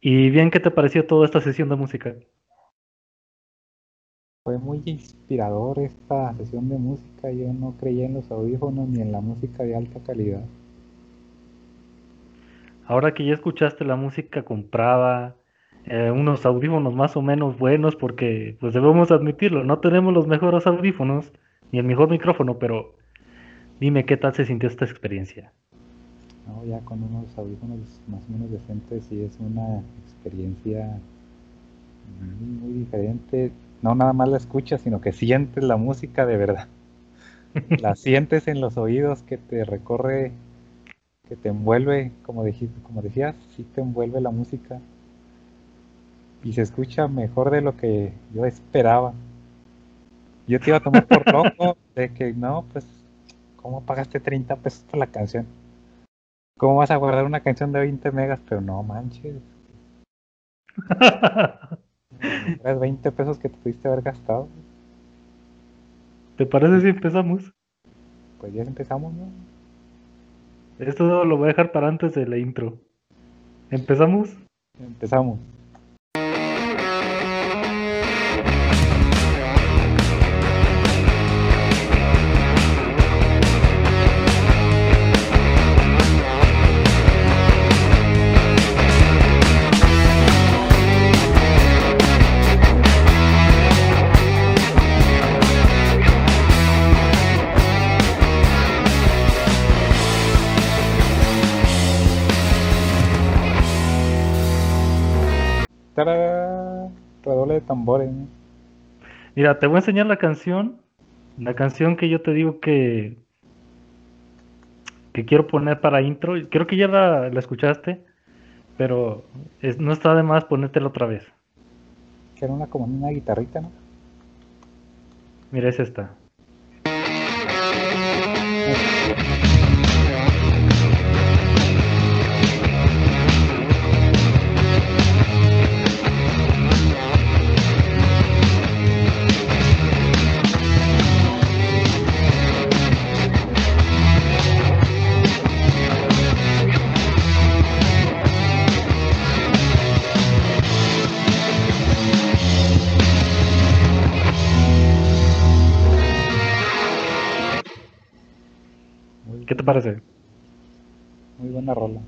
Y bien, ¿qué te pareció toda esta sesión de música? Fue muy inspirador esta sesión de música. Yo no creía en los audífonos ni en la música de alta calidad. Ahora que ya escuchaste la música comprada, eh, unos audífonos más o menos buenos, porque pues debemos admitirlo, no tenemos los mejores audífonos ni el mejor micrófono, pero dime qué tal se sintió esta experiencia. No, ya con unos audífonos más o menos decentes y es una experiencia muy, diferente. No nada más la escuchas, sino que sientes la música de verdad. la sientes en los oídos que te recorre, que te envuelve, como dijiste, como decías, sí te envuelve la música. Y se escucha mejor de lo que yo esperaba. Yo te iba a tomar por loco de que no, pues, ¿cómo pagaste 30 pesos por la canción? ¿Cómo vas a guardar una canción de 20 megas? Pero no manches. Es 20 pesos que te pudiste haber gastado. ¿Te parece si empezamos? Pues ya empezamos, ¿no? Esto lo voy a dejar para antes de la intro. ¿Empezamos? Empezamos. De tambores. Mira, te voy a enseñar la canción. La canción que yo te digo que que quiero poner para intro. Creo que ya la, escuchaste, pero no está de más ponértela otra vez. Que era una como una guitarrita, ¿no? Mira, es esta. Parece? Muy buena rola.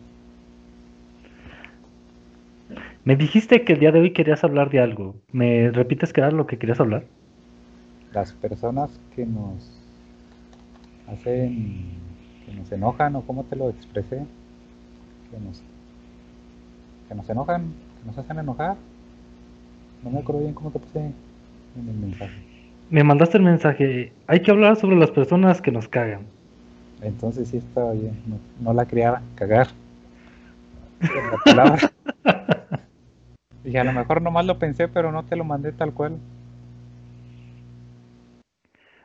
Me dijiste que el día de hoy querías hablar de algo. ¿Me repites qué era lo que querías hablar? Las personas que nos hacen, que nos enojan, o cómo te lo expresé, que nos, que nos enojan, que nos hacen enojar. No me acuerdo bien cómo te puse en el mensaje. Me mandaste el mensaje. Hay que hablar sobre las personas que nos cagan. Entonces sí estaba bien, no, la quería cagar. La palabra. y a lo mejor nomás lo pensé, pero no te lo mandé tal cual.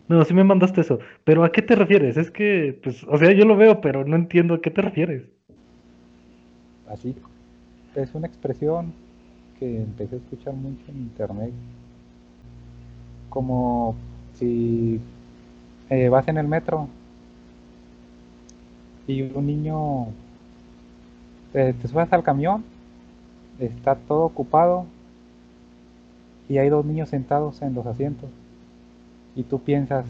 No, sí me mandaste eso. Pero ¿a qué te refieres? Es que, pues, o sea, yo lo veo, pero no entiendo a qué te refieres. Así, es una expresión que empecé a escuchar mucho en internet. Como si eh, vas en el metro y un niño te, subes al camión, está todo ocupado y hay dos niños sentados en los asientos y tú piensas,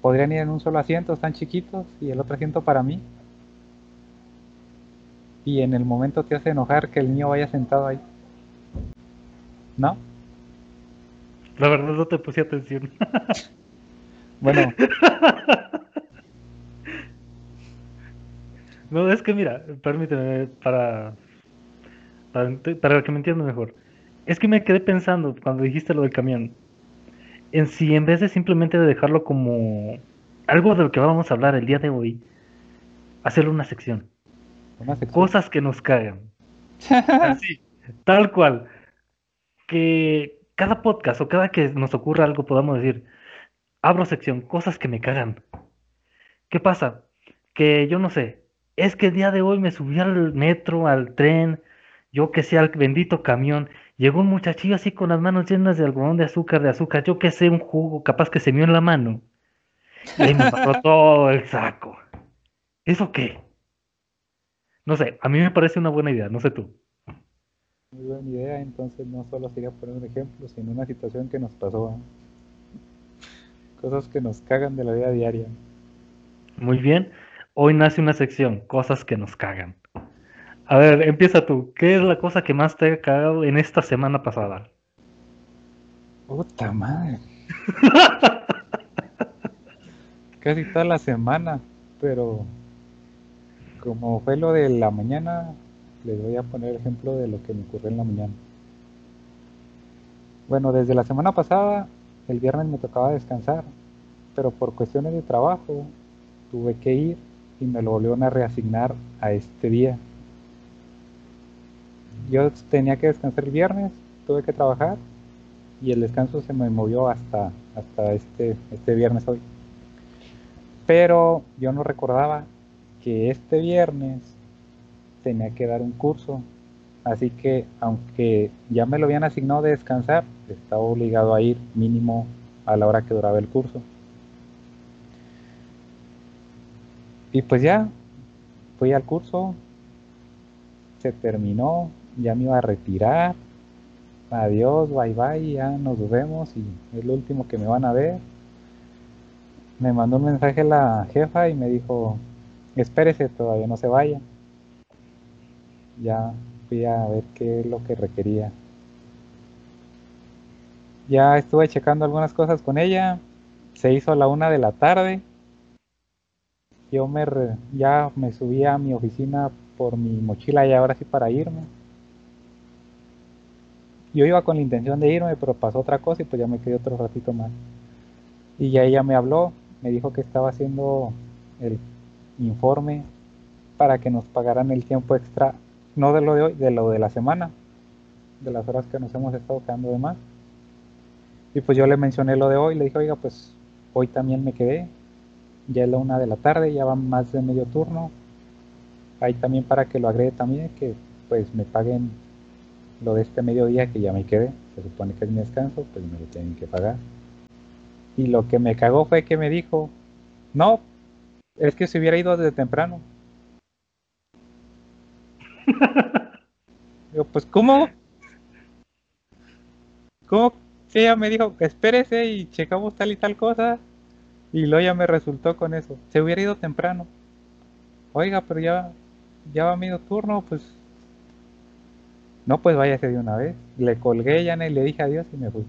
podrían ir en un solo asiento, están chiquitos y el otro asiento para mí. Y en el momento te hace enojar que el niño vaya sentado ahí. ¿No? La verdad no te puse atención. bueno, No, es que mira, permíteme, para, para, que me entiendas mejor. Es que me quedé pensando cuando dijiste lo del camión. En si en vez de simplemente dejarlo como algo de lo que vamos a hablar el día de hoy, hacerle una sección. Una sección. Cosas que nos cagan. Así, tal cual. Que cada podcast o cada que nos ocurra algo podamos decir, abro sección, cosas que me cagan. ¿Qué pasa? Que yo no sé, es que el día de hoy me subí al metro, al tren, yo que sé, al bendito camión, llegó un muchachillo así con las manos llenas de algodón de azúcar, de azúcar, yo que sé, un jugo, capaz que se mió en la mano. Y ahí me pasó todo el saco. ¿Eso qué? No sé, a mí me parece una buena idea, no sé tú. Muy buena idea, entonces no solo sería poner un ejemplo, sino una situación que nos pasó. ¿eh? Cosas que nos cagan de la vida diaria. Muy bien. Hoy nace una sección, cosas que nos cagan. A ver, empieza tú. ¿Qué es la cosa que más te ha cagado en esta semana pasada? Puta madre. Casi toda la semana, pero como fue lo de la mañana, les voy a poner ejemplo de lo que me ocurrió en la mañana. Bueno, desde la semana pasada, el viernes me tocaba descansar, pero por cuestiones de trabajo tuve que ir y me lo volvieron a reasignar a este día. Yo tenía que descansar el viernes, tuve que trabajar y el descanso se me movió hasta, hasta este, este viernes hoy. Pero yo no recordaba que este viernes tenía que dar un curso. Así que aunque ya me lo habían asignado de descansar, estaba obligado a ir mínimo a la hora que duraba el curso. Y pues ya, fui al curso, se terminó, ya me iba a retirar. Adiós, bye bye, ya nos vemos y es lo último que me van a ver. Me mandó un mensaje la jefa y me dijo, espérese, todavía no se vaya. Ya fui a ver qué es lo que requería. Ya estuve checando algunas cosas con ella. Se hizo a la una de la tarde. Yo me ya me subí a mi oficina por mi mochila y ahora sí para irme. Yo iba con la intención de irme, pero pasó otra cosa y pues ya me quedé otro ratito más. Y ya ella me habló, me dijo que estaba haciendo el informe para que nos pagaran el tiempo extra, no de lo de hoy, de lo de la semana, de las horas que nos hemos estado quedando de más. Y pues yo le mencioné lo de hoy, le dije, oiga, pues hoy también me quedé, ya es la una de la tarde, ya va más de medio turno. Ahí también para que lo agregue también, que pues me paguen lo de este mediodía que ya me quedé. Se supone que es mi descanso, pues me lo tienen que pagar. Y lo que me cagó fue que me dijo, no, es que se hubiera ido desde temprano. Yo, pues, ¿cómo? ¿Cómo ella me dijo, espérese y checamos tal y tal cosa? Y luego ya me resultó con eso. Se hubiera ido temprano. Oiga, pero ya, ya va medio turno, pues. No, pues váyase de una vez. Le colgué ya y le dije adiós y me fui.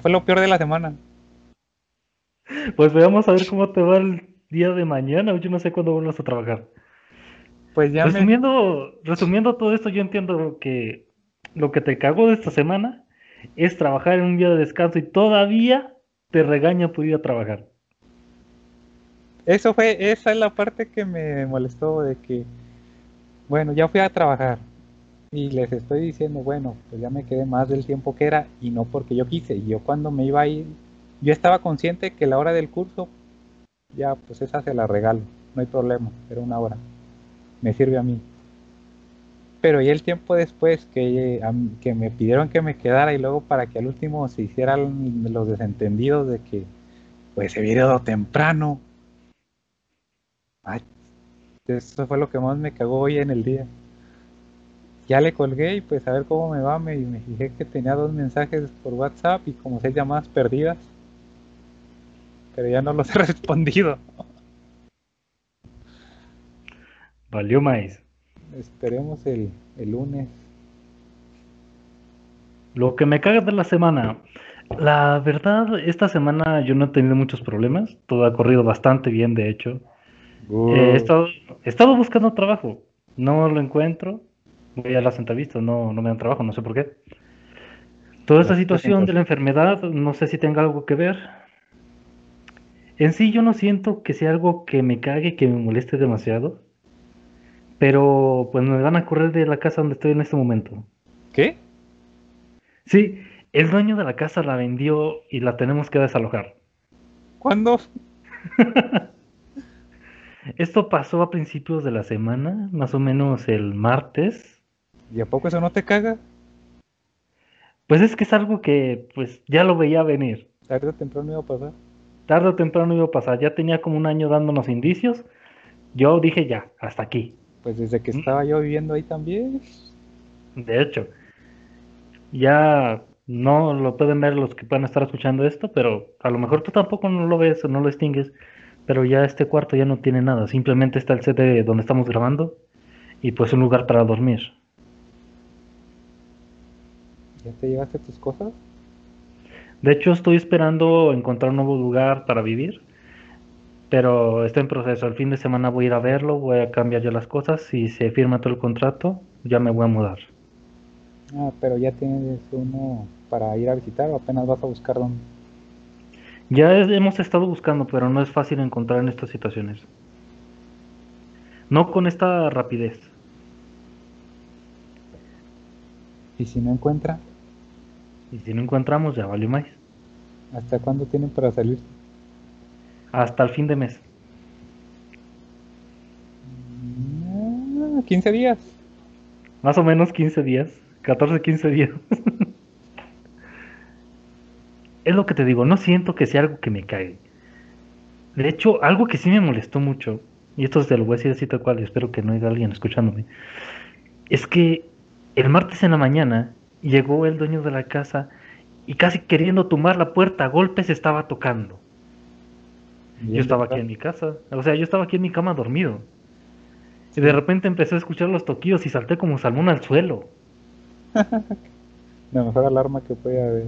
Fue lo peor de la semana. Pues veamos a ver cómo te va el día de mañana. Yo no sé cuándo vuelvas a trabajar. Pues ya resumiendo, resumiendo todo esto, yo entiendo que lo que te cagó de esta semana es trabajar en un día de descanso y todavía te regaña por ir a trabajar. Eso fue, esa es la parte que me molestó de que, bueno, ya fui a trabajar y les estoy diciendo, bueno, pues ya me quedé más del tiempo que era y no porque yo quise. Yo cuando me iba a ir, yo estaba consciente que la hora del curso, ya pues esa se la regalo, no hay problema, era una hora, me sirve a mí. Pero y el tiempo después que, que me pidieron que me quedara y luego para que al último se hicieran los desentendidos de que pues se hubiera ido temprano. Eso fue lo que más me cagó hoy en el día. Ya le colgué y pues a ver cómo me va, me, me fijé que tenía dos mensajes por WhatsApp y como seis llamadas perdidas. Pero ya no los he respondido. Valió maíz esperemos el, lunes. Lo que me caga de la semana. La verdad, esta semana yo no he tenido muchos problemas. Todo ha corrido bastante bien, de hecho. he, estado, buscando trabajo. No lo encuentro. Voy a las entrevistas, no, no me dan trabajo, no sé por qué. Toda esta situación de la enfermedad, no sé si tenga algo que ver. En sí yo no siento que sea algo que me cague, que me moleste demasiado. Pero pues me van a correr de la casa donde estoy en este momento. ¿Qué? Sí, el dueño de la casa la vendió y la tenemos que desalojar. ¿Cuándo? Esto pasó a principios de la semana, más o menos el martes. ¿Y a poco eso no te caga? Pues es que es algo que pues ya lo veía venir. Tarde o temprano iba a pasar. Tarde o temprano iba a pasar. Ya tenía como un año dándonos indicios. Yo dije ya, hasta aquí. Pues desde que estaba yo viviendo ahí también. De hecho, ya no lo pueden ver los que puedan estar escuchando esto, pero a lo mejor tú tampoco no lo ves o no lo distingues, pero ya este cuarto ya no tiene nada, simplemente está el set de donde estamos grabando y pues un lugar para dormir. ¿Ya te llevaste tus cosas? De hecho, estoy esperando encontrar un nuevo lugar para vivir, pero está en proceso. El fin de semana voy a ir a verlo, voy a cambiar ya las cosas. Si se firma todo el contrato, ya me voy a mudar. Ah, pero ya tienes uno para ir a visitar o apenas vas a buscar dónde. Ya hemos estado buscando, pero no es fácil encontrar en estas situaciones. No con esta rapidez. ¿Y si no encuentra? Y si no encontramos, ya vale más. ¿Hasta cuándo tienen para salir? Hasta el fin de mes. 15 mm, días. Más o menos 15 días. 14, 15 días. es lo que te digo, no siento que sea algo que me cae. De hecho, algo que sí me molestó mucho, y esto se lo voy a decir así tal cual, y espero que no haya alguien escuchándome, es que el martes en la mañana llegó el dueño de la casa y casi queriendo tumbar la puerta a golpes estaba tocando. Yo estaba aquí en mi casa, o sea, yo estaba aquí en mi cama dormido. Y de repente empecé a escuchar los toquillos y salté como salmón al suelo. la mejor alarma que puede haber.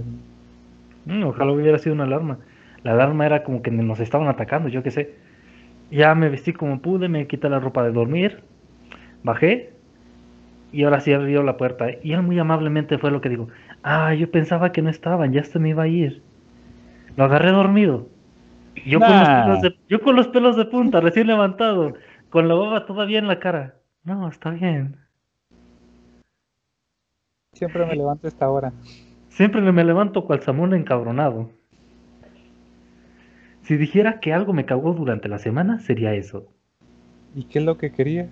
Mm, ojalá hubiera sido una alarma. La alarma era como que nos estaban atacando, yo qué sé. Ya me vestí como pude, me quité la ropa de dormir, bajé y ahora sí abrió la puerta. Y él muy amablemente fue lo que dijo, ah, yo pensaba que no estaban, ya se me iba a ir. Lo agarré dormido. Yo, con los pelos de, yo con los pelos de punta, recién levantado, con la baba todavía en la cara. No, está bien. Siempre me levanto a esta hora. Siempre me levanto cual samón encabronado. Si dijera que algo me cagó durante la semana, sería eso. ¿Y qué es lo que quería?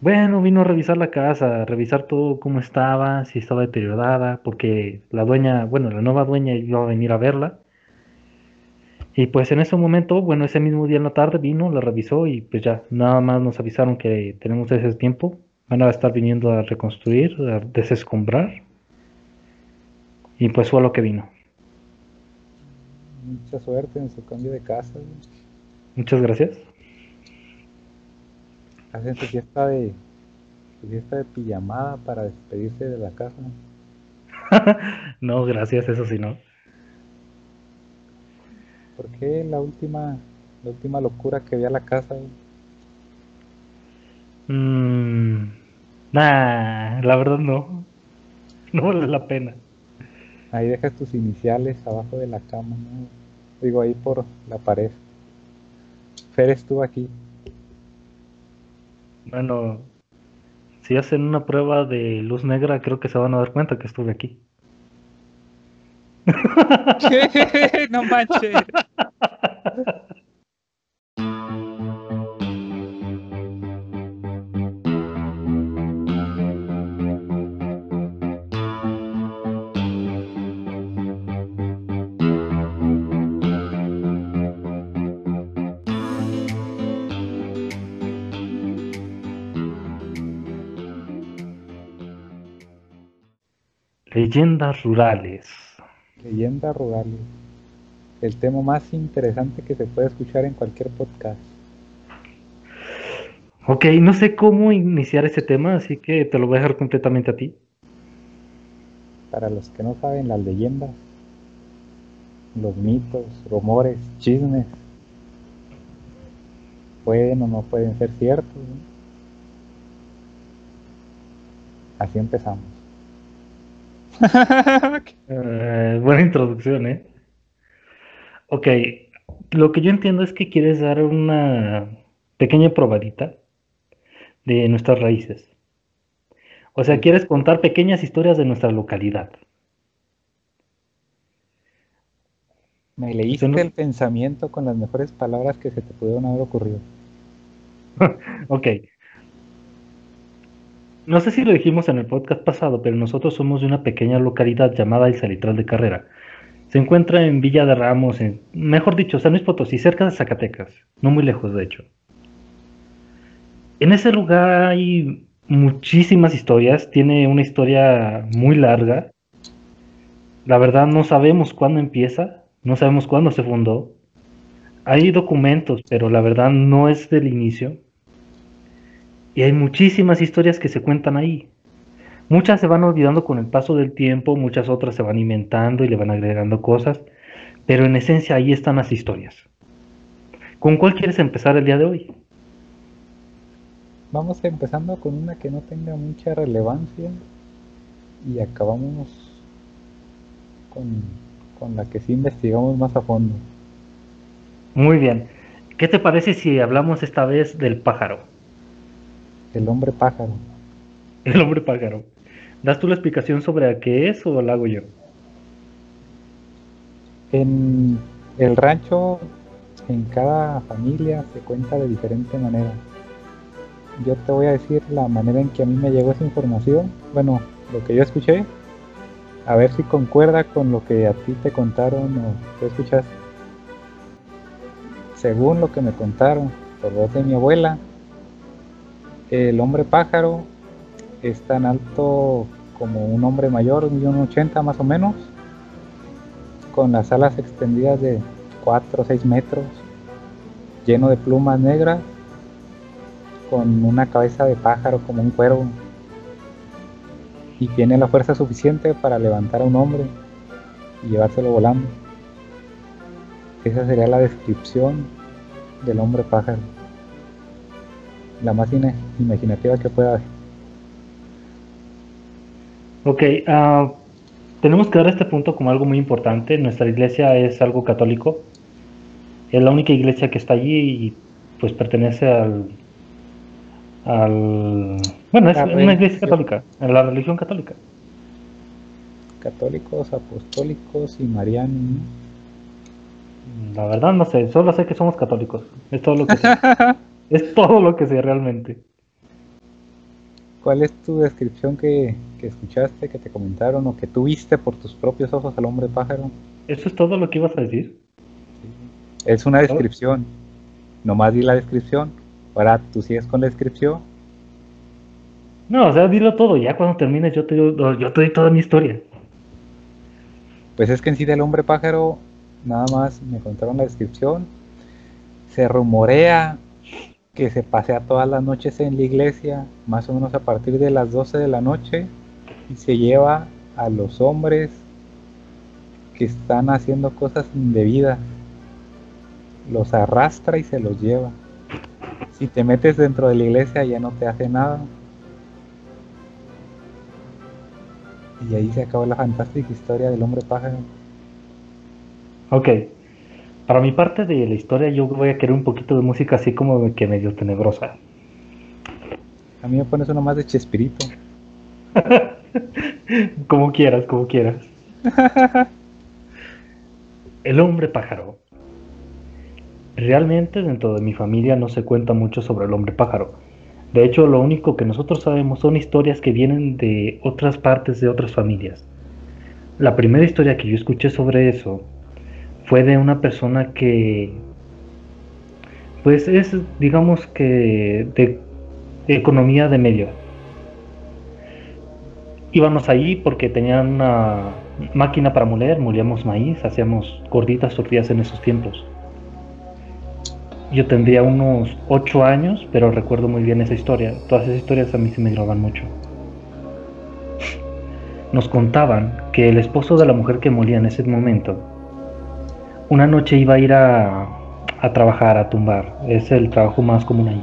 Bueno, vino a revisar la casa, a revisar todo cómo estaba, si estaba deteriorada, porque la dueña, bueno, la nueva dueña iba a venir a verla. Y pues en ese momento, bueno, ese mismo día en la tarde vino, la revisó y pues ya, nada más nos avisaron que tenemos ese tiempo. Van a estar viniendo a reconstruir, a desescombrar. Y pues fue lo que vino. Mucha suerte en su cambio de casa. Muchas gracias hacen su fiesta de su fiesta de pijamada para despedirse de la casa. no, gracias, eso sí no. ¿Por qué la última la última locura que vi a la casa? Mm, nah, la verdad no. No vale la pena. Ahí dejas tus iniciales abajo de la cama, ¿no? Digo, ahí por la pared. Fer estuvo aquí. Bueno, si hacen una prueba de luz negra, creo que se van a dar cuenta que estuve aquí. no manches. Leyendas rurales. Leyendas rurales. El tema más interesante que se puede escuchar en cualquier podcast. Ok, no sé cómo iniciar ese tema, así que te lo voy a dejar completamente a ti. Para los que no saben, las leyendas, los mitos, rumores, chismes, pueden o no pueden ser ciertos. Así empezamos. Eh, buena introducción, ¿eh? Ok, lo que yo entiendo es que quieres dar una pequeña probadita de nuestras raíces. O sea, quieres contar pequeñas historias de nuestra localidad. Me leíste el pensamiento con las mejores palabras que se te pudieron haber ocurrido. ok, no sé si lo dijimos en el podcast pasado, pero nosotros somos de una pequeña localidad llamada El Salitral de Carrera. Se encuentra en Villa de Ramos, en, mejor dicho, San Luis Potosí, cerca de Zacatecas, no muy lejos de hecho. En ese lugar hay muchísimas historias, tiene una historia muy larga. La verdad no sabemos cuándo empieza, no sabemos cuándo se fundó. Hay documentos, pero la verdad no es del inicio. Y hay muchísimas historias que se cuentan ahí. Muchas se van olvidando con el paso del tiempo, muchas otras se van inventando y le van agregando cosas, pero en esencia ahí están las historias. ¿Con cuál quieres empezar el día de hoy? Vamos empezando con una que no tenga mucha relevancia y acabamos con, con la que sí investigamos más a fondo. Muy bien. ¿Qué te parece si hablamos esta vez del pájaro? El hombre pájaro. El hombre pájaro. ¿Das tú la explicación sobre qué es o la hago yo? En el rancho, en cada familia se cuenta de diferente manera. Yo te voy a decir la manera en que a mí me llegó esa información. Bueno, lo que yo escuché. A ver si concuerda con lo que a ti te contaron o tú escuchaste. Según lo que me contaron por voz de mi abuela, el hombre pájaro es tan alto como un hombre mayor, un 80 más o menos, con las alas extendidas de 4 o 6 metros, lleno de plumas negras, con una cabeza de pájaro como un cuervo, y tiene la fuerza suficiente para levantar a un hombre y llevárselo volando. Esa sería la descripción del hombre pájaro. La más imaginativa que pueda haber. Ok, uh, tenemos que dar este punto como algo muy importante. Nuestra iglesia es algo católico. Es la única iglesia que está allí y pues pertenece al... al bueno, es una iglesia católica, a la religión católica. Católicos, apostólicos y marianos. La verdad no sé, solo sé que somos católicos. Es todo lo que sé. es todo lo que sé realmente. ¿Cuál es tu descripción que, escuchaste, que te comentaron o que tuviste por tus propios ojos al hombre pájaro? ¿Eso es todo lo que ibas a decir? Es una descripción. Nomás di la descripción. Ahora tú sigues con la descripción. No, o sea, dilo todo. Ya cuando termines yo te, yo te doy toda mi historia. Pues es que en sí del hombre pájaro, nada más me contaron la descripción. Se rumorea que se pasea todas las noches en la iglesia, más o menos a partir de las 12 de la noche, y se lleva a los hombres que están haciendo cosas indebidas. Los arrastra y se los lleva. Si te metes dentro de la iglesia ya no te hace nada. Y ahí se acabó la fantástica historia del hombre pájaro. Ok, para mi parte de la historia yo voy a querer un poquito de música así como que medio tenebrosa. A mí me pones uno más de Chespirito. como quieras, como quieras. El hombre pájaro. Realmente dentro de mi familia no se cuenta mucho sobre el hombre pájaro. De hecho, lo único que nosotros sabemos son historias que vienen de otras partes de otras familias. La primera historia que yo escuché sobre eso fue de una persona que, pues es, digamos que, de, economía de medio. Íbamos ahí porque tenían una máquina para moler, molíamos maíz, hacíamos gorditas tortillas en esos tiempos. Yo tendría unos 8 años, pero recuerdo muy bien esa historia. Todas esas historias a mí se me graban mucho. Nos contaban que el esposo de la mujer que molía en ese momento una noche iba a ir a, trabajar, a tumbar. Es el trabajo más común ahí.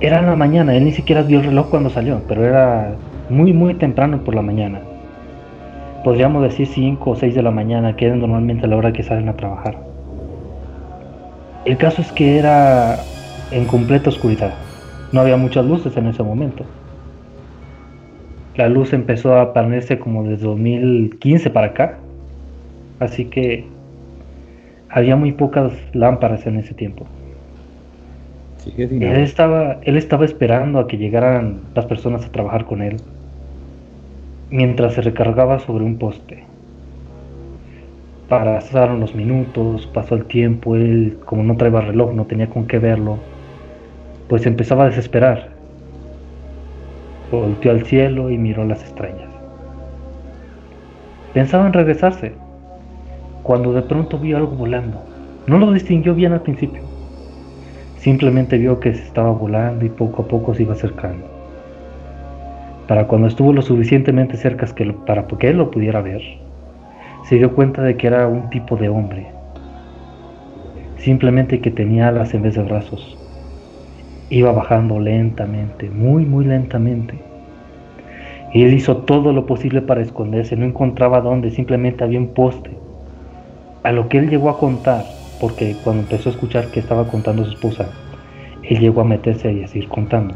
Era en la mañana, él ni siquiera vio el reloj cuando salió, pero era muy, muy temprano por la mañana. Podríamos decir 5 o 6 de la mañana, que es normalmente la hora que salen a trabajar. El caso es que era en completa oscuridad. No había muchas luces en ese momento. La luz empezó a ponerse como desde 2015 para acá. Así que había muy pocas lámparas en ese tiempo. él, estaba, él estaba esperando a que llegaran las personas a trabajar con él, mientras se recargaba sobre un poste. Pasaron los minutos, pasó el tiempo, él como no traía reloj, no tenía con qué verlo, pues empezaba a desesperar. Volteó al cielo y miró las estrellas. Pensaba en regresarse, cuando de pronto vio algo volando. No lo distinguió bien al principio. Simplemente vio que se estaba volando y poco a poco se iba acercando. Para cuando estuvo lo suficientemente cerca que para que él lo pudiera ver, se dio cuenta de que era un tipo de hombre. Simplemente que tenía alas en vez de brazos. Iba bajando lentamente, muy, muy lentamente. Y él hizo todo lo posible para esconderse, no encontraba dónde, simplemente había un poste. A lo que él llegó a contar, porque cuando empezó a escuchar que estaba contando su esposa, él llegó a meterse y a seguir contando.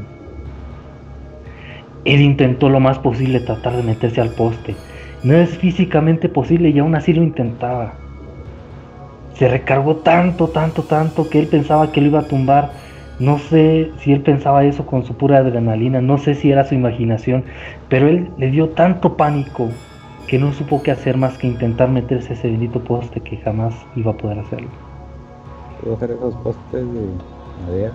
Él intentó lo más posible tratar de meterse al poste. No es físicamente posible y aún así lo intentaba. Se recargó tanto, tanto, tanto que él pensaba que lo iba a tumbar. No sé si él pensaba eso con su pura adrenalina, no sé si era su imaginación, pero él le dio tanto pánico que no supo qué hacer más que intentar meterse ese bendito poste que jamás iba a poder hacerlo. ¿Puedo hacer esos postes de madera?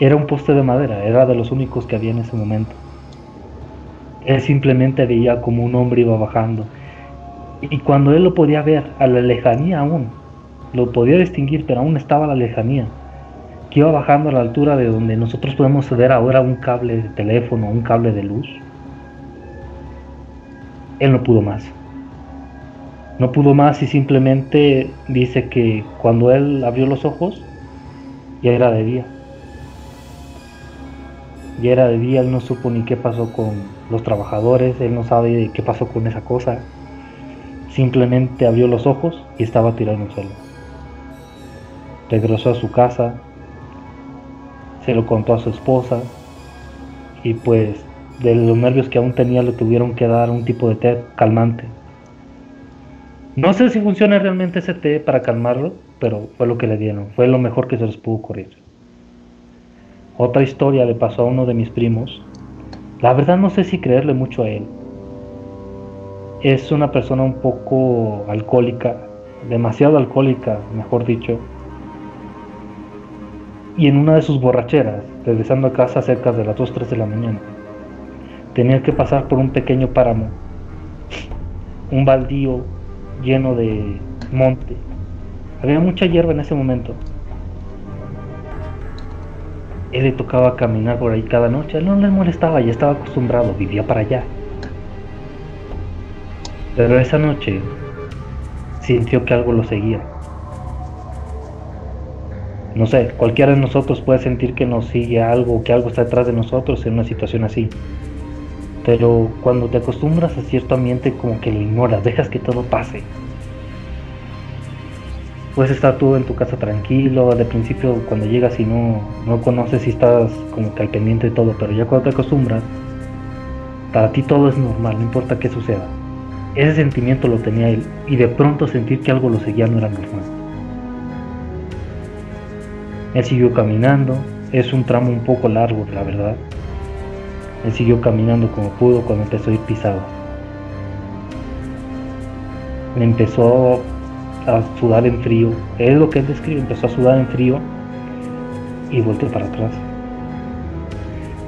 Era un poste de madera, era de los únicos que había en ese momento. Él simplemente veía como un hombre iba bajando. Y cuando él lo podía ver, a la lejanía aún, lo podía distinguir, pero aún estaba a la lejanía, que iba bajando a la altura de donde nosotros podemos ver ahora un cable de teléfono, un cable de luz. Él no pudo más. No pudo más y simplemente dice que cuando él abrió los ojos, ya era de día. Ya era de día, él no supo ni qué pasó con los trabajadores, él no sabe qué pasó con esa cosa. Simplemente abrió los ojos y estaba tirado en el suelo. Regresó a su casa, se lo contó a su esposa y pues de los nervios que aún tenía le tuvieron que dar un tipo de té calmante. No sé si funciona realmente ese té para calmarlo, pero fue lo que le dieron, fue lo mejor que se les pudo ocurrir. Otra historia le pasó a uno de mis primos. La verdad no sé si creerle mucho a él. Es una persona un poco alcohólica, demasiado alcohólica, mejor dicho. Y en una de sus borracheras, regresando a casa cerca de las 2-3 de la mañana, tenía que pasar por un pequeño páramo, un baldío lleno de monte. Había mucha hierba en ese momento él le tocaba caminar por ahí cada noche, no le molestaba, ya estaba acostumbrado, vivía para allá. Pero esa noche sintió que algo lo seguía. No sé, cualquiera de nosotros puede sentir que nos sigue algo, que algo está detrás de nosotros en una situación así. Pero cuando te acostumbras a cierto ambiente como que lo ignoras, dejas que todo pase puedes estar tú en tu casa tranquilo, de principio cuando llegas y no, no conoces si estás como que al pendiente de todo, pero ya cuando te acostumbras, para ti todo es normal, no importa qué suceda. Ese sentimiento lo tenía él y de pronto sentir que algo lo seguía no era normal. Él siguió caminando, es un tramo un poco largo, la verdad. Él siguió caminando como pudo cuando empezó a ir pisado. Le empezó a sudar en frío. Es lo que él describe, empezó a sudar en frío y volteó para atrás.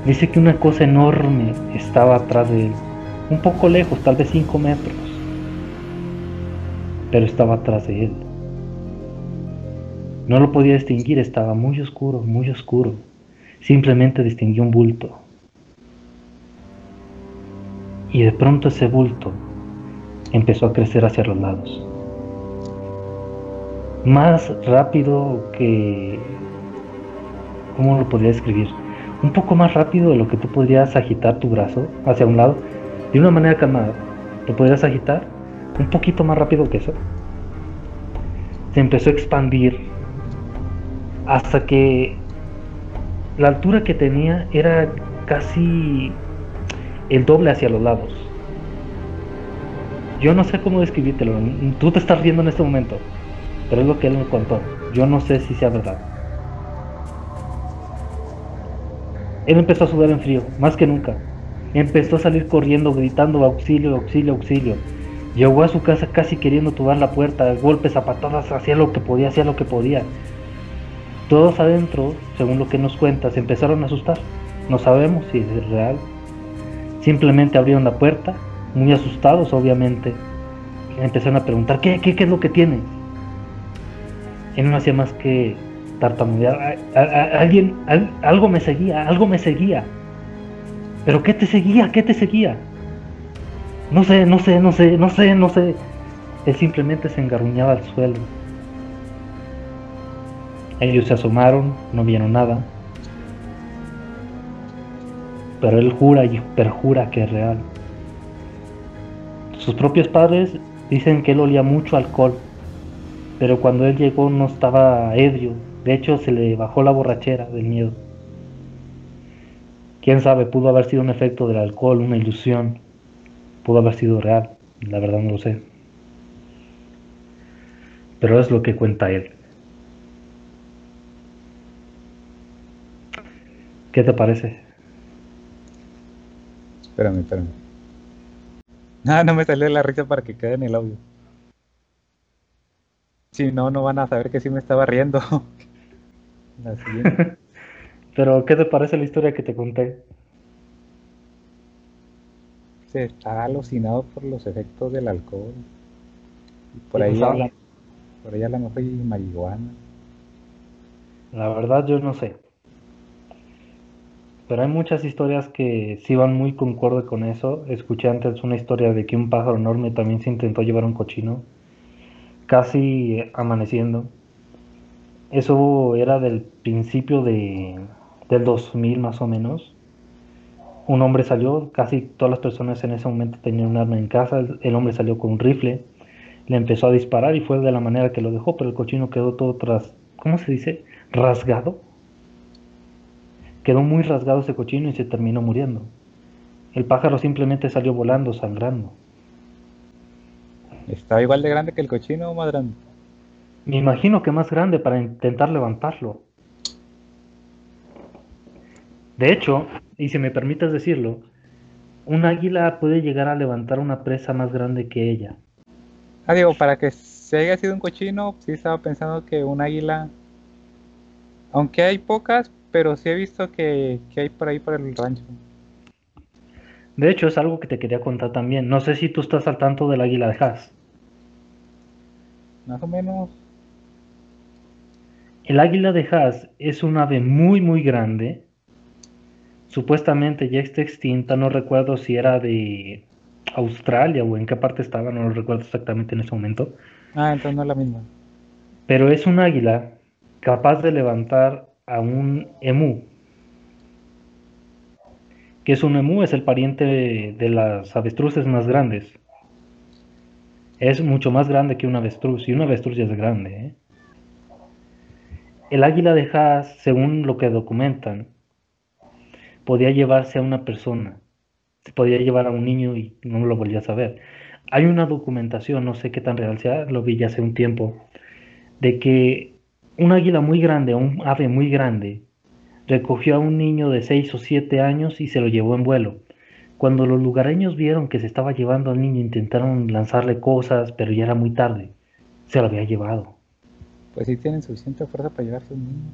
Dice que una cosa enorme estaba atrás de él, un poco lejos, tal vez 5 metros, pero estaba atrás de él. No lo podía distinguir, estaba muy oscuro, muy oscuro. Simplemente distinguió un bulto. Y de pronto ese bulto empezó a crecer hacia los lados más rápido que... ¿Cómo lo podría describir? Un poco más rápido de lo que tú podrías agitar tu brazo hacia un lado, de una manera calmada. Lo podrías agitar un poquito más rápido que eso. Se empezó a expandir hasta que la altura que tenía era casi el doble hacia los lados. Yo no sé cómo describírtelo. Tú te estás riendo en este momento pero es lo que él me contó. Yo no sé si sea verdad. Él empezó a sudar en frío, más que nunca. Empezó a salir corriendo, gritando auxilio, auxilio, auxilio. Llegó a su casa casi queriendo tubar la puerta, golpes, a patadas, hacía lo que podía, hacía lo que podía. Todos adentro, según lo que nos cuenta, se empezaron a asustar. No sabemos si es real, Simplemente abrieron la puerta, muy asustados obviamente. empezaron a preguntar, ¿qué, qué, qué es lo que tiene? Él no hacía más que tartamudear. alguien, algo me seguía, algo me seguía. ¿Pero qué te seguía? ¿Qué te seguía? No sé, no sé, no sé, no sé, no sé. Él simplemente se engarruñaba al suelo. Ellos se asomaron, no vieron nada. Pero él jura y perjura que es real. Sus propios padres dicen que él olía mucho alcohol, pero cuando él llegó no estaba ebrio, de hecho se le bajó la borrachera del miedo. Quién sabe, pudo haber sido un efecto del alcohol, una ilusión, pudo haber sido real, la verdad no lo sé. Pero es lo que cuenta él. ¿Qué te parece? Espérame, espérame. Ah, no me salió la risa para que quede en el audio. Si no, no van a saber que sí me estaba riendo. Pero, ¿qué te parece la historia que te conté? Se está alucinado por los efectos del alcohol. por ahí, habla, por ahí a lo mejor marihuana. La verdad, yo no sé. Pero hay muchas historias que sí van muy concuerdo con eso. Escuché antes una historia de que un pájaro enorme también se intentó llevar un cochino, casi amaneciendo. Eso era del principio de, del 2000 más o menos. Un hombre salió, casi todas las personas en ese momento tenían un arma en casa. El, hombre salió con un rifle, le empezó a disparar y fue de la manera que lo dejó, pero el cochino quedó todo tras, ¿cómo se dice? Rasgado Quedó muy rasgado ese cochino y se terminó muriendo. El pájaro simplemente salió volando, sangrando. ¿Estaba igual de grande que el cochino o más grande? Me imagino que más grande para intentar levantarlo. De hecho, y si me permites decirlo, un águila puede llegar a levantar una presa más grande que ella. Ah, digo, para que se haya sido un cochino, sí estaba pensando que un águila, aunque hay pocas, pero sí he visto que, hay por ahí por el rancho. De hecho, es algo que te quería contar también. No sé si tú estás al tanto del águila de Haas. Más o menos. El águila de Haas es un ave muy, muy grande. Supuestamente ya está extinta. No recuerdo si era de Australia o en qué parte estaba. No lo recuerdo exactamente en ese momento. Ah, entonces no es la misma. Pero es un águila capaz de levantar a un emú. que es un emú? Es el pariente de, las avestruces más grandes. Es mucho más grande que un avestruz, y un avestruz ya es grande. ¿eh? El águila de Haas, según lo que documentan, podía llevarse a una persona, se podía llevar a un niño y no lo volvías a ver. Hay una documentación, no sé qué tan real sea, lo vi ya hace un tiempo, de que un águila muy grande, un ave muy grande, recogió a un niño de 6 o 7 años y se lo llevó en vuelo. Cuando los lugareños vieron que se estaba llevando al niño, intentaron lanzarle cosas, pero ya era muy tarde. Se lo había llevado. Pues sí tienen suficiente fuerza para llevarse un niño.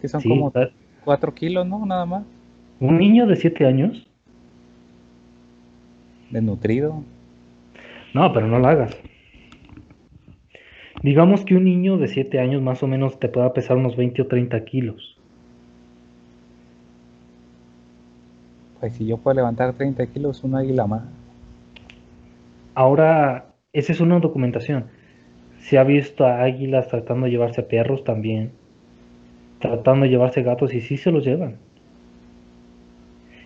Que son como 4 kilos, ¿no? Nada más. ¿Un niño de 7 años? Desnutrido. No, pero no lo hagas. Digamos que un niño de 7 años más o menos te pueda pesar unos 20 o 30 kilos. Pues si yo puedo levantar 30 kilos, un águila más. Ahora, esa es una documentación. Se ha visto a águilas tratando de llevarse a perros también. Tratando de llevarse gatos y sí se los llevan.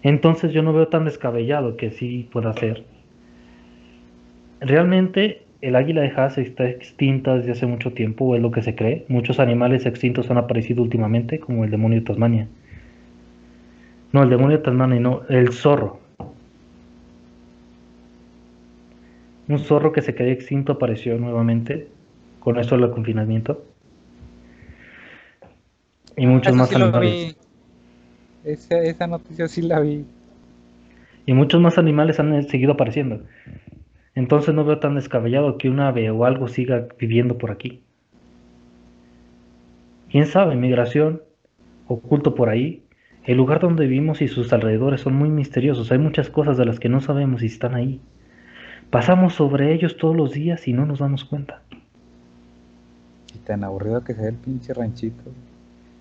Entonces yo no veo tan descabellado que sí pueda ser. Realmente el águila de Haas está extinta desde hace mucho tiempo, o es lo que se cree. Muchos animales extintos han aparecido últimamente, como el demonio de Tasmania. No, el demonio de Tasmania, no, el zorro. Un zorro que se quedó extinto apareció nuevamente con esto del confinamiento. Y muchos más animales. Esa, esa noticia sí la vi. Y muchos más animales han seguido apareciendo. Entonces no veo tan descabellado que un ave o algo siga viviendo por aquí. ¿Quién sabe? Migración, oculto por ahí. El lugar donde vivimos y sus alrededores son muy misteriosos. Hay muchas cosas de las que no sabemos si están ahí. Pasamos sobre ellos todos los días y no nos damos cuenta. Y tan aburrido que sea el pinche ranchito.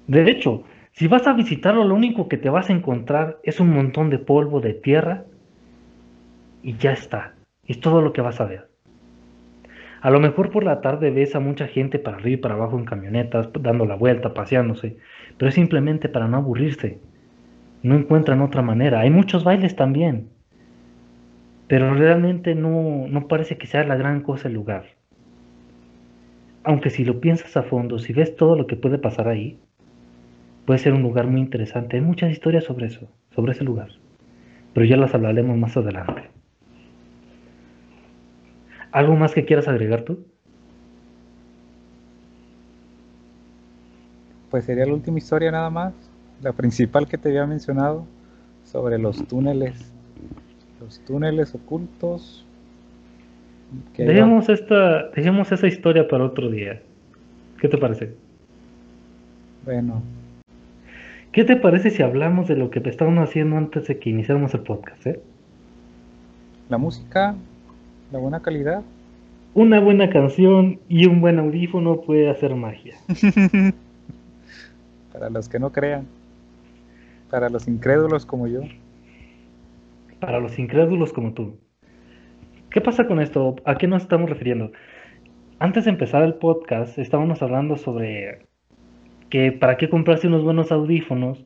De hecho, si vas a visitarlo, lo único que te vas a encontrar es un montón de polvo, de tierra, y ya está. Es todo lo que vas a ver. A lo mejor por la tarde ves a mucha gente para arriba y para abajo en camionetas, dando la vuelta, paseándose, pero es simplemente para no aburrirse. No encuentran otra manera. Hay muchos bailes también, pero realmente no, no parece que sea la gran cosa el lugar. Aunque si lo piensas a fondo, si ves todo lo que puede pasar ahí, puede ser un lugar muy interesante. Hay muchas historias sobre eso, sobre ese lugar, pero ya las hablaremos más adelante. ¿Algo más que quieras agregar tú? Pues sería la última historia nada más, la principal que te había mencionado, sobre los túneles, los túneles ocultos. Dejemos, esta, dejemos esa historia para otro día. ¿Qué te parece? Bueno. ¿Qué te parece si hablamos de lo que estábamos haciendo antes de que iniciáramos el podcast? Eh? La música, la buena calidad. Una buena canción y un buen audífono puede hacer magia. Para los que no crean. Para los incrédulos como yo. Para los incrédulos como tú. ¿Qué pasa con esto? ¿A qué nos estamos refiriendo? Antes de empezar el podcast estábamos hablando sobre que para qué comprarse unos buenos audífonos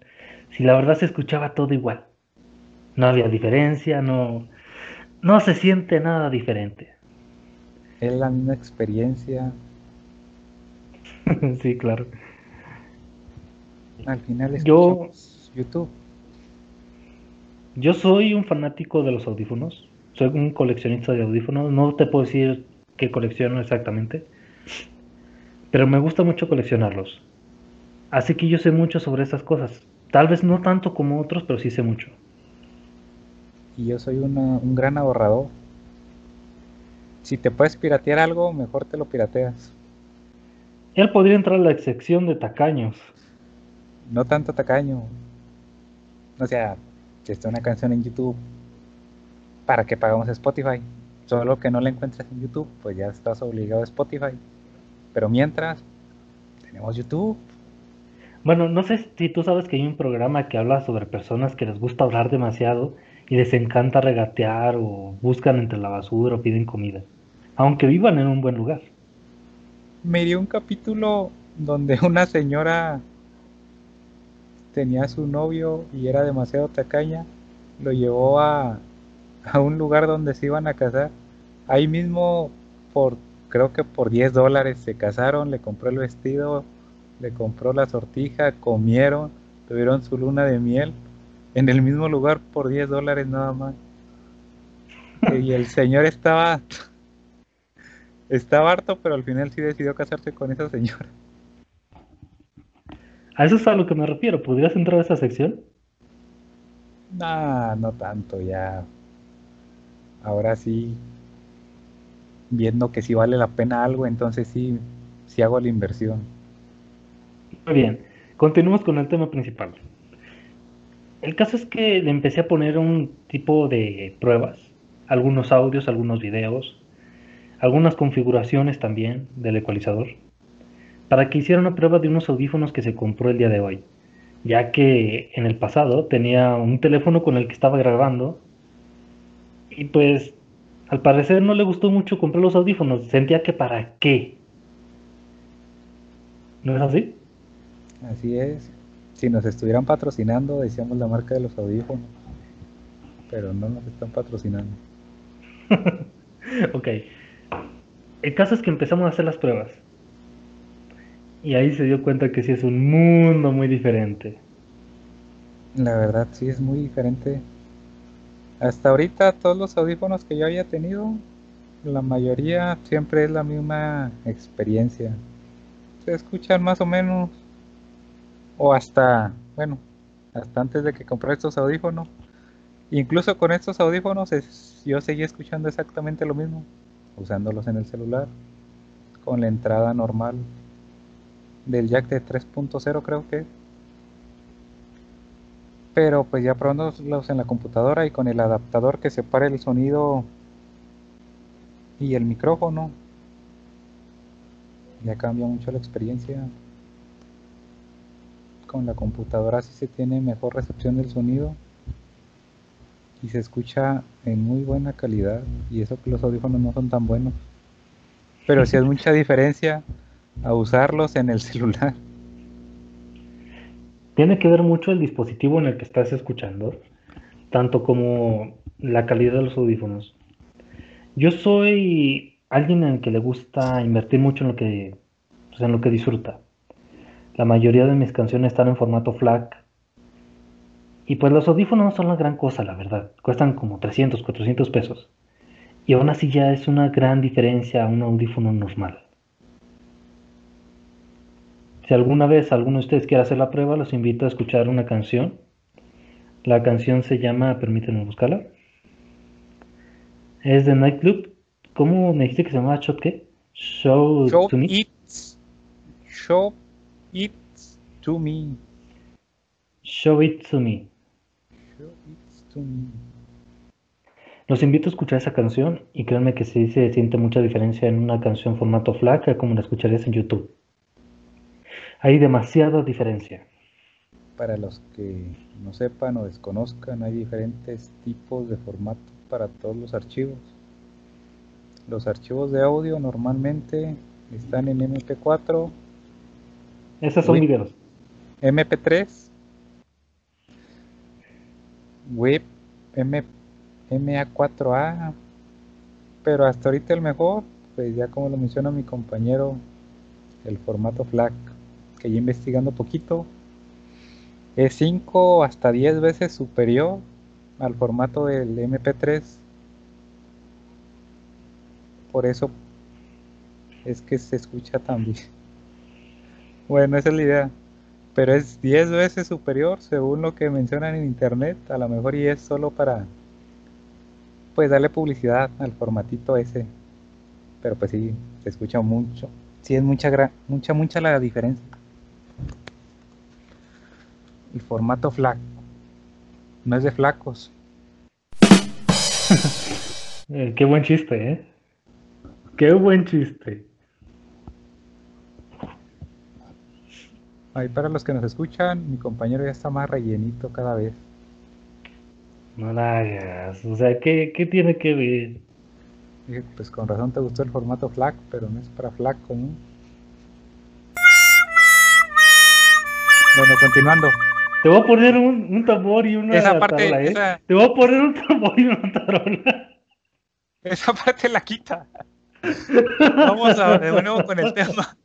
si la verdad se escuchaba todo igual. No había diferencia, no, no se siente nada diferente. Es la misma experiencia. sí, claro. Al final es yo, YouTube. Yo soy un fanático de los audífonos. Soy un coleccionista de audífonos. No te puedo decir qué colecciono exactamente. Pero me gusta mucho coleccionarlos. Así que yo sé mucho sobre estas cosas. Tal vez no tanto como otros, pero sí sé mucho. Y yo soy un gran ahorrador. Si te puedes piratear algo, mejor te lo pirateas. Él podría entrar a la sección de tacaños. No tanto tacaño. O sea, si está una canción en YouTube, ¿para qué pagamos Spotify? Solo que no la encuentres en YouTube, pues ya estás obligado a Spotify. Pero mientras, tenemos YouTube. Bueno, no sé si tú sabes que hay un programa que habla sobre personas que les gusta hablar demasiado y les encanta regatear o buscan entre la basura o piden comida, aunque vivan en un buen lugar. Me dio un capítulo donde una señora tenía su novio y era demasiado tacaña, lo llevó a, a un lugar donde se iban a casar. Ahí mismo, por creo que por 10 dólares se casaron, le compró el vestido, le compró la sortija, comieron, tuvieron su luna de miel en el mismo lugar por 10 dólares nada más. Y el señor estaba estaba harto, pero al final sí decidió casarse con esa señora. A eso es a lo que me refiero. ¿Podrías entrar a esa sección? No, no tanto, ya. Ahora sí, viendo que si vale la pena algo, entonces sí, sí hago la inversión. Muy bien, continuemos con el tema principal. El caso es que le empecé a poner un tipo de pruebas, algunos audios, algunos videos, algunas configuraciones también del ecualizador, para que hiciera una prueba de unos audífonos que se compró el día de hoy, ya que en el pasado tenía un teléfono con el que estaba grabando y pues al parecer no le gustó mucho comprar los audífonos, sentía que para qué. ¿No es así? Así es. Si nos estuvieran patrocinando, decíamos la marca de los audífonos. Pero no nos están patrocinando. ok. El caso es que empezamos a hacer las pruebas. Y ahí se dio cuenta que sí es un mundo muy diferente. La verdad sí es muy diferente. Hasta ahorita todos los audífonos que yo había tenido, la mayoría siempre es la misma experiencia. Se escuchan más o menos o hasta, bueno, hasta antes de que compré estos audífonos. Incluso con estos audífonos yo seguía escuchando exactamente lo mismo, usándolos en el celular, con la entrada normal del jack de 3.0 creo que. pero pues ya probándolos en la computadora y con el adaptador que separa el sonido y el micrófono, ya cambia mucho la experiencia. Con la computadora sí se tiene mejor recepción del sonido y se escucha en muy buena calidad y eso que los audífonos no son tan buenos. Pero sí es mucha diferencia a usarlos en el celular. Tiene que ver mucho el dispositivo en el que estás escuchando, tanto como la calidad de los audífonos. Yo soy alguien en el que le gusta invertir mucho en lo que, pues, en lo que disfruta. La mayoría de mis canciones están en formato FLAC. Y pues los audífonos no son la gran cosa, la verdad. Cuestan como 300, 400 pesos. Y aún así ya es una gran diferencia a un audífono normal. Si alguna vez alguno de ustedes quiere hacer la prueba, los invito a escuchar una canción. La canción se llama, permítanme buscarla. Es de Nightclub. ¿Cómo me dijiste que se llamaba Shot qué? Show, to me. show it to me. Show it to me. Show it to me. Los invito a escuchar esa canción y créanme que sí se siente mucha diferencia en una canción formato FLAC como la escucharías en YouTube. Hay demasiada diferencia. Para los que no sepan o desconozcan, hay diferentes tipos de formato para todos los archivos. Los archivos de audio normalmente están en MP4. Esos son videos. MP3. Web M, MA4A. Pero hasta ahorita el mejor, pues ya como lo menciona mi compañero, el formato FLAC que ya investigando poquito, es 5 hasta 10 veces superior al formato del MP3. Por eso es que se escucha tan bien. Bueno, esa es la idea. Pero es 10 veces superior según lo que mencionan en internet. A lo mejor y es solo para pues darle publicidad al formatito ese. Pero pues sí, se escucha mucho. Sí es mucha mucha mucha la diferencia el formato flaco. No es de flacos. Eh, qué buen chiste, ¿eh? Qué buen chiste. Ahí para los que nos escuchan, mi compañero ya está más rellenito cada vez. No la hagas. O sea, ¿qué, qué tiene que ver? pues con razón te gustó el formato FLAC, pero no es para flaco, ¿no? Bueno, continuando. Te voy a poner un, un tambor y una esa parte, ¿eh? Te voy a poner un tambor y una tarola. Esa parte la quita. Vamos a de nuevo con el tema.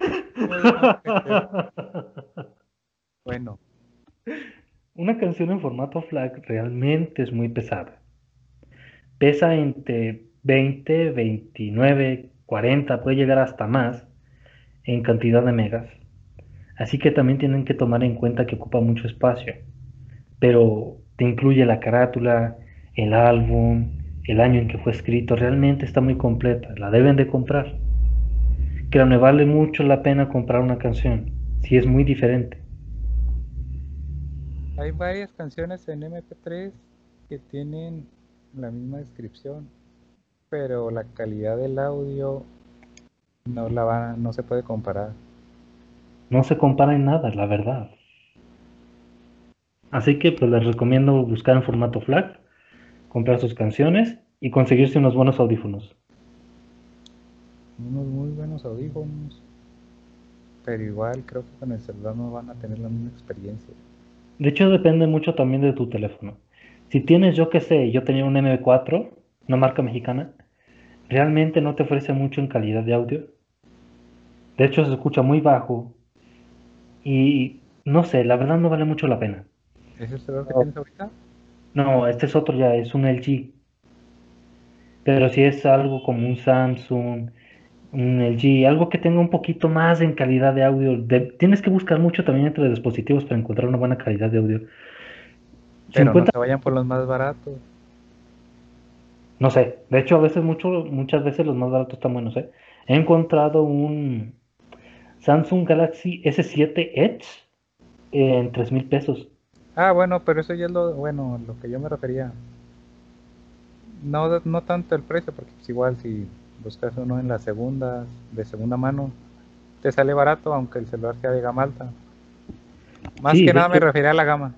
Bueno. Una canción en formato FLAC realmente es muy pesada. Pesa entre 20, 29, 40, puede llegar hasta más en cantidad de megas. Así que también tienen que tomar en cuenta que ocupa mucho espacio. Pero te incluye la carátula, el álbum, el año en que fue escrito. Realmente está muy completa. La deben de comprar. Que me vale mucho la pena comprar una canción. Si es muy diferente. Hay varias canciones en MP3 que tienen la misma descripción, pero la calidad del audio no la va, no se puede comparar. No se compara en nada, la verdad. Así que pues les recomiendo buscar en formato FLAC, comprar sus canciones y conseguirse unos buenos audífonos. Unos muy buenos audífonos. Pero igual creo que con el celular no van a tener la misma experiencia. De hecho depende mucho también de tu teléfono. Si tienes, yo qué sé, yo tenía un M4, una marca mexicana, realmente no te ofrece mucho en calidad de audio. De hecho se escucha muy bajo y no sé, la verdad no vale mucho la pena. ¿Es el celular que tienes ahorita? No, este es otro ya, es un LG. Pero si es algo como un Samsung, un LG, algo que tenga un poquito más en calidad de audio. tienes que buscar mucho también entre dispositivos para encontrar una buena calidad de audio. Pero no te vayan por los más baratos. No sé, de hecho a veces mucho, muchas veces los más baratos están buenos, ¿eh? He encontrado un, Samsung Galaxy S7 Edge en 3 mil pesos. Ah, bueno, pero eso ya es lo, bueno, lo que yo me refería. No, no tanto el precio, porque pues igual si buscas uno en la segunda, de segunda mano, te sale barato, aunque el celular sea de gama alta. Más Sí, que nada me refería a la gama.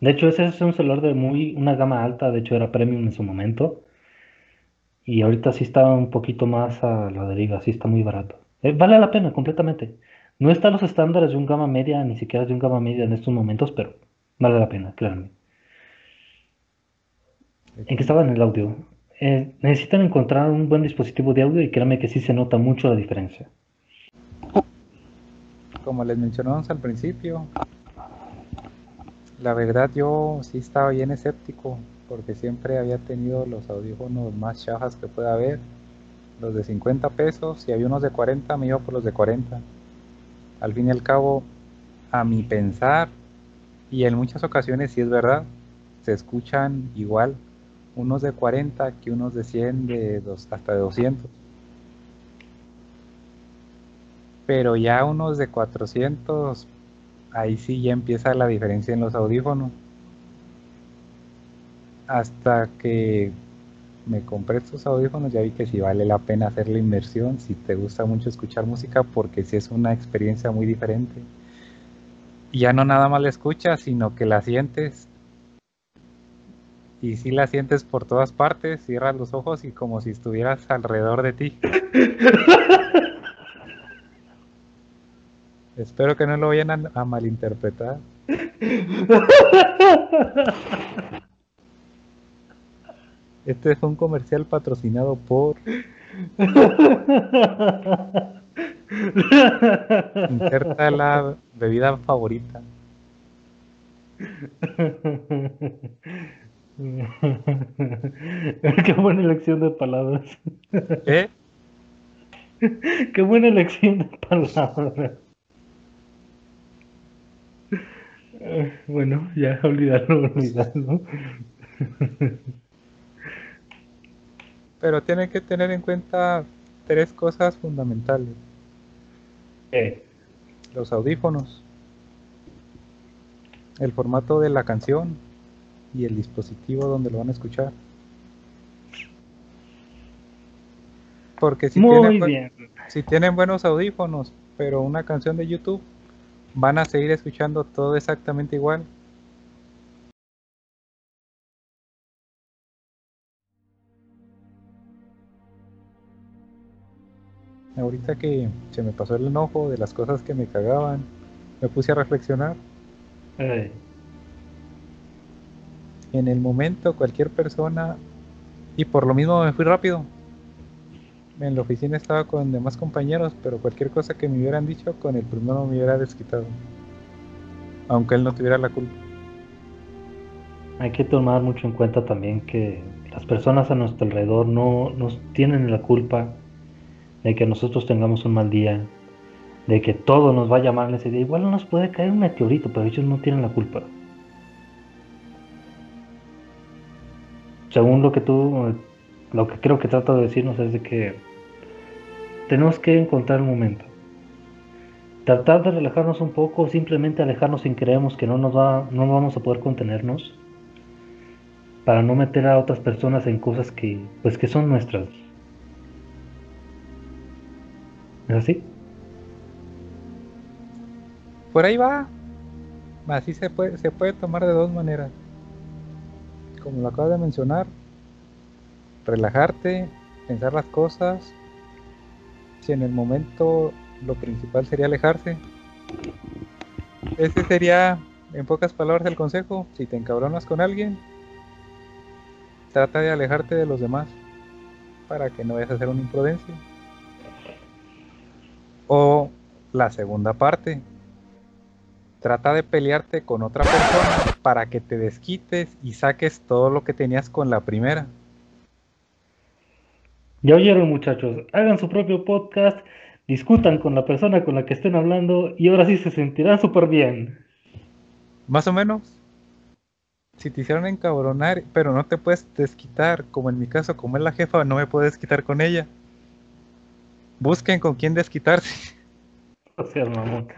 De hecho, ese es un celular de muy, una gama alta, de hecho era premium en su momento. Y ahorita sí está un poquito más a la deriva, sí está muy barato. Eh, vale la pena completamente. No está a los estándares de un gama media, ni siquiera de un gama media en estos momentos, pero vale la pena, créanme. ¿En qué estaba en el audio? Eh, necesitan encontrar un buen dispositivo de audio y créanme que sí se nota mucho la diferencia. Como les mencionamos al principio, la verdad yo sí estaba bien escéptico, porque siempre había tenido los audífonos más chafas que pueda haber, los de 50 pesos, si había unos de 40, me iba por los de 40. Al fin y al cabo, a mi pensar, y en muchas ocasiones sí es verdad, se escuchan igual unos de 40 que unos de 100, de dos, hasta de 200. Pero ya unos de 400, ahí sí ya empieza la diferencia en los audífonos. Hasta que me compré estos audífonos, ya vi que sí vale la pena hacer la inversión, si te gusta mucho escuchar música, porque sí es una experiencia muy diferente. Ya no nada más la escuchas, sino que la sientes. Y sí la sientes por todas partes, cierras los ojos y como si estuvieras alrededor de ti. Espero que no lo vayan a, a malinterpretar. Este fue un comercial patrocinado por Inserta la bebida favorita. Qué buena elección de palabras. ¿Eh? Qué buena elección de palabras. Eh, Bueno, ya olvidarlo, olvidarlo. Pero tienen que tener en cuenta tres cosas fundamentales. Eh, Los audífonos, el formato de la canción y el dispositivo donde lo van a escuchar. Porque si, Muy tienen, bien. si tienen buenos audífonos, pero una canción de YouTube, van a seguir escuchando todo exactamente igual. Ahorita que se me pasó el enojo de las cosas que me cagaban, me puse a reflexionar. Eh, En el momento cualquier persona, y por lo mismo me fui rápido. En la oficina estaba con demás compañeros, pero cualquier cosa que me hubieran dicho, con el primero me hubiera desquitado. Aunque él no tuviera la culpa. hay que tomar mucho en cuenta también que las personas a nuestro alrededor no nos tienen la culpa de que nosotros tengamos un mal día, de que todo nos vaya mal ese día. Igual no nos puede caer un meteorito, pero ellos no tienen la culpa. Según lo que tú, lo que creo que trata de decirnos es de que tenemos que encontrar el momento. Tratar de relajarnos un poco, simplemente alejarnos sin creemos que no nos va, no vamos a poder contenernos para no meter a otras personas en cosas que, pues, que son nuestras. ¿Es así? Por ahí va. Así se puede, se puede tomar de dos maneras. Como lo acabas de mencionar, relajarte, pensar las cosas. Si en el momento lo principal sería alejarse. Ese sería, en pocas palabras, el consejo. Si te encabronas con alguien, trata de alejarte de los demás para que no vayas a hacer una imprudencia. O la segunda parte, trata de pelearte con otra persona para que te desquites y saques todo lo que tenías con la primera. Ya oyeron muchachos, hagan su propio podcast, discutan con la persona con la que estén hablando y ahora sí se sentirán súper bien. Más o menos. Si te hicieron encabronar, pero no te puedes desquitar, como en mi caso, como es la jefa, no me puedo desquitar con ella. Busquen con quién desquitarse. O sea, mamón.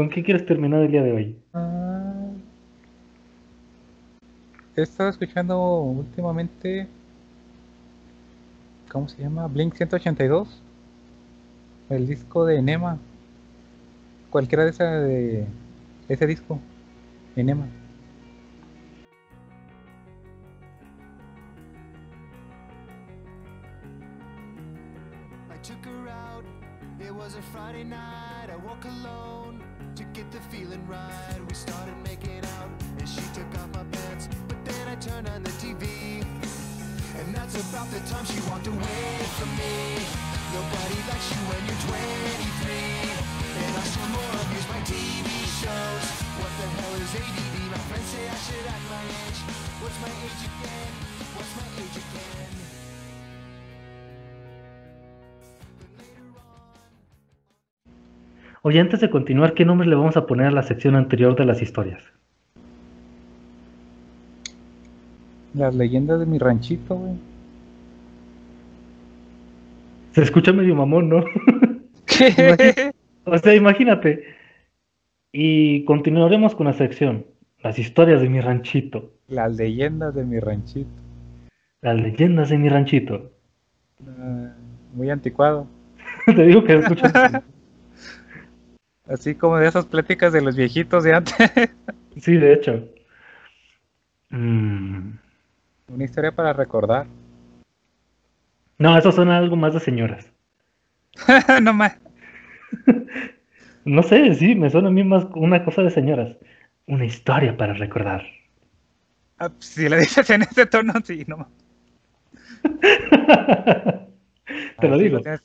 ¿Con qué quieres terminar el día de hoy? Ah, he estado escuchando últimamente. ¿Cómo se llama? Blink 182. El disco de Enema. Cualquiera de esa de ese disco. Enema. Right. We started making out, and she took off my pants. But then I turned on the TV, and that's about the time she walked away from me. Oye, antes de continuar, ¿qué nombre le vamos a poner a la sección anterior de las historias? Las leyendas de mi ranchito, güey. Se escucha medio mamón, ¿no? O sea, imagínate. Y continuaremos con la sección. Las historias de mi ranchito. Las leyendas de mi ranchito. Las leyendas de mi ranchito. Ah, muy anticuado. Te digo que escucha. Así como de esas pláticas de los viejitos de antes. Sí, de hecho. Mm, Una historia para recordar. No, eso suena algo más de señoras. no más. No sé, sí, me suena a mí más una cosa de señoras. Una historia para recordar. Ah, pues, si le dices en ese tono, sí, no más. Te lo si digo. tienes-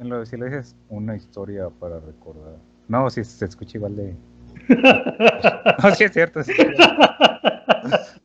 lo- si le dices una historia para recordar. No, si sí, se escucha igual de. no, sí es cierto.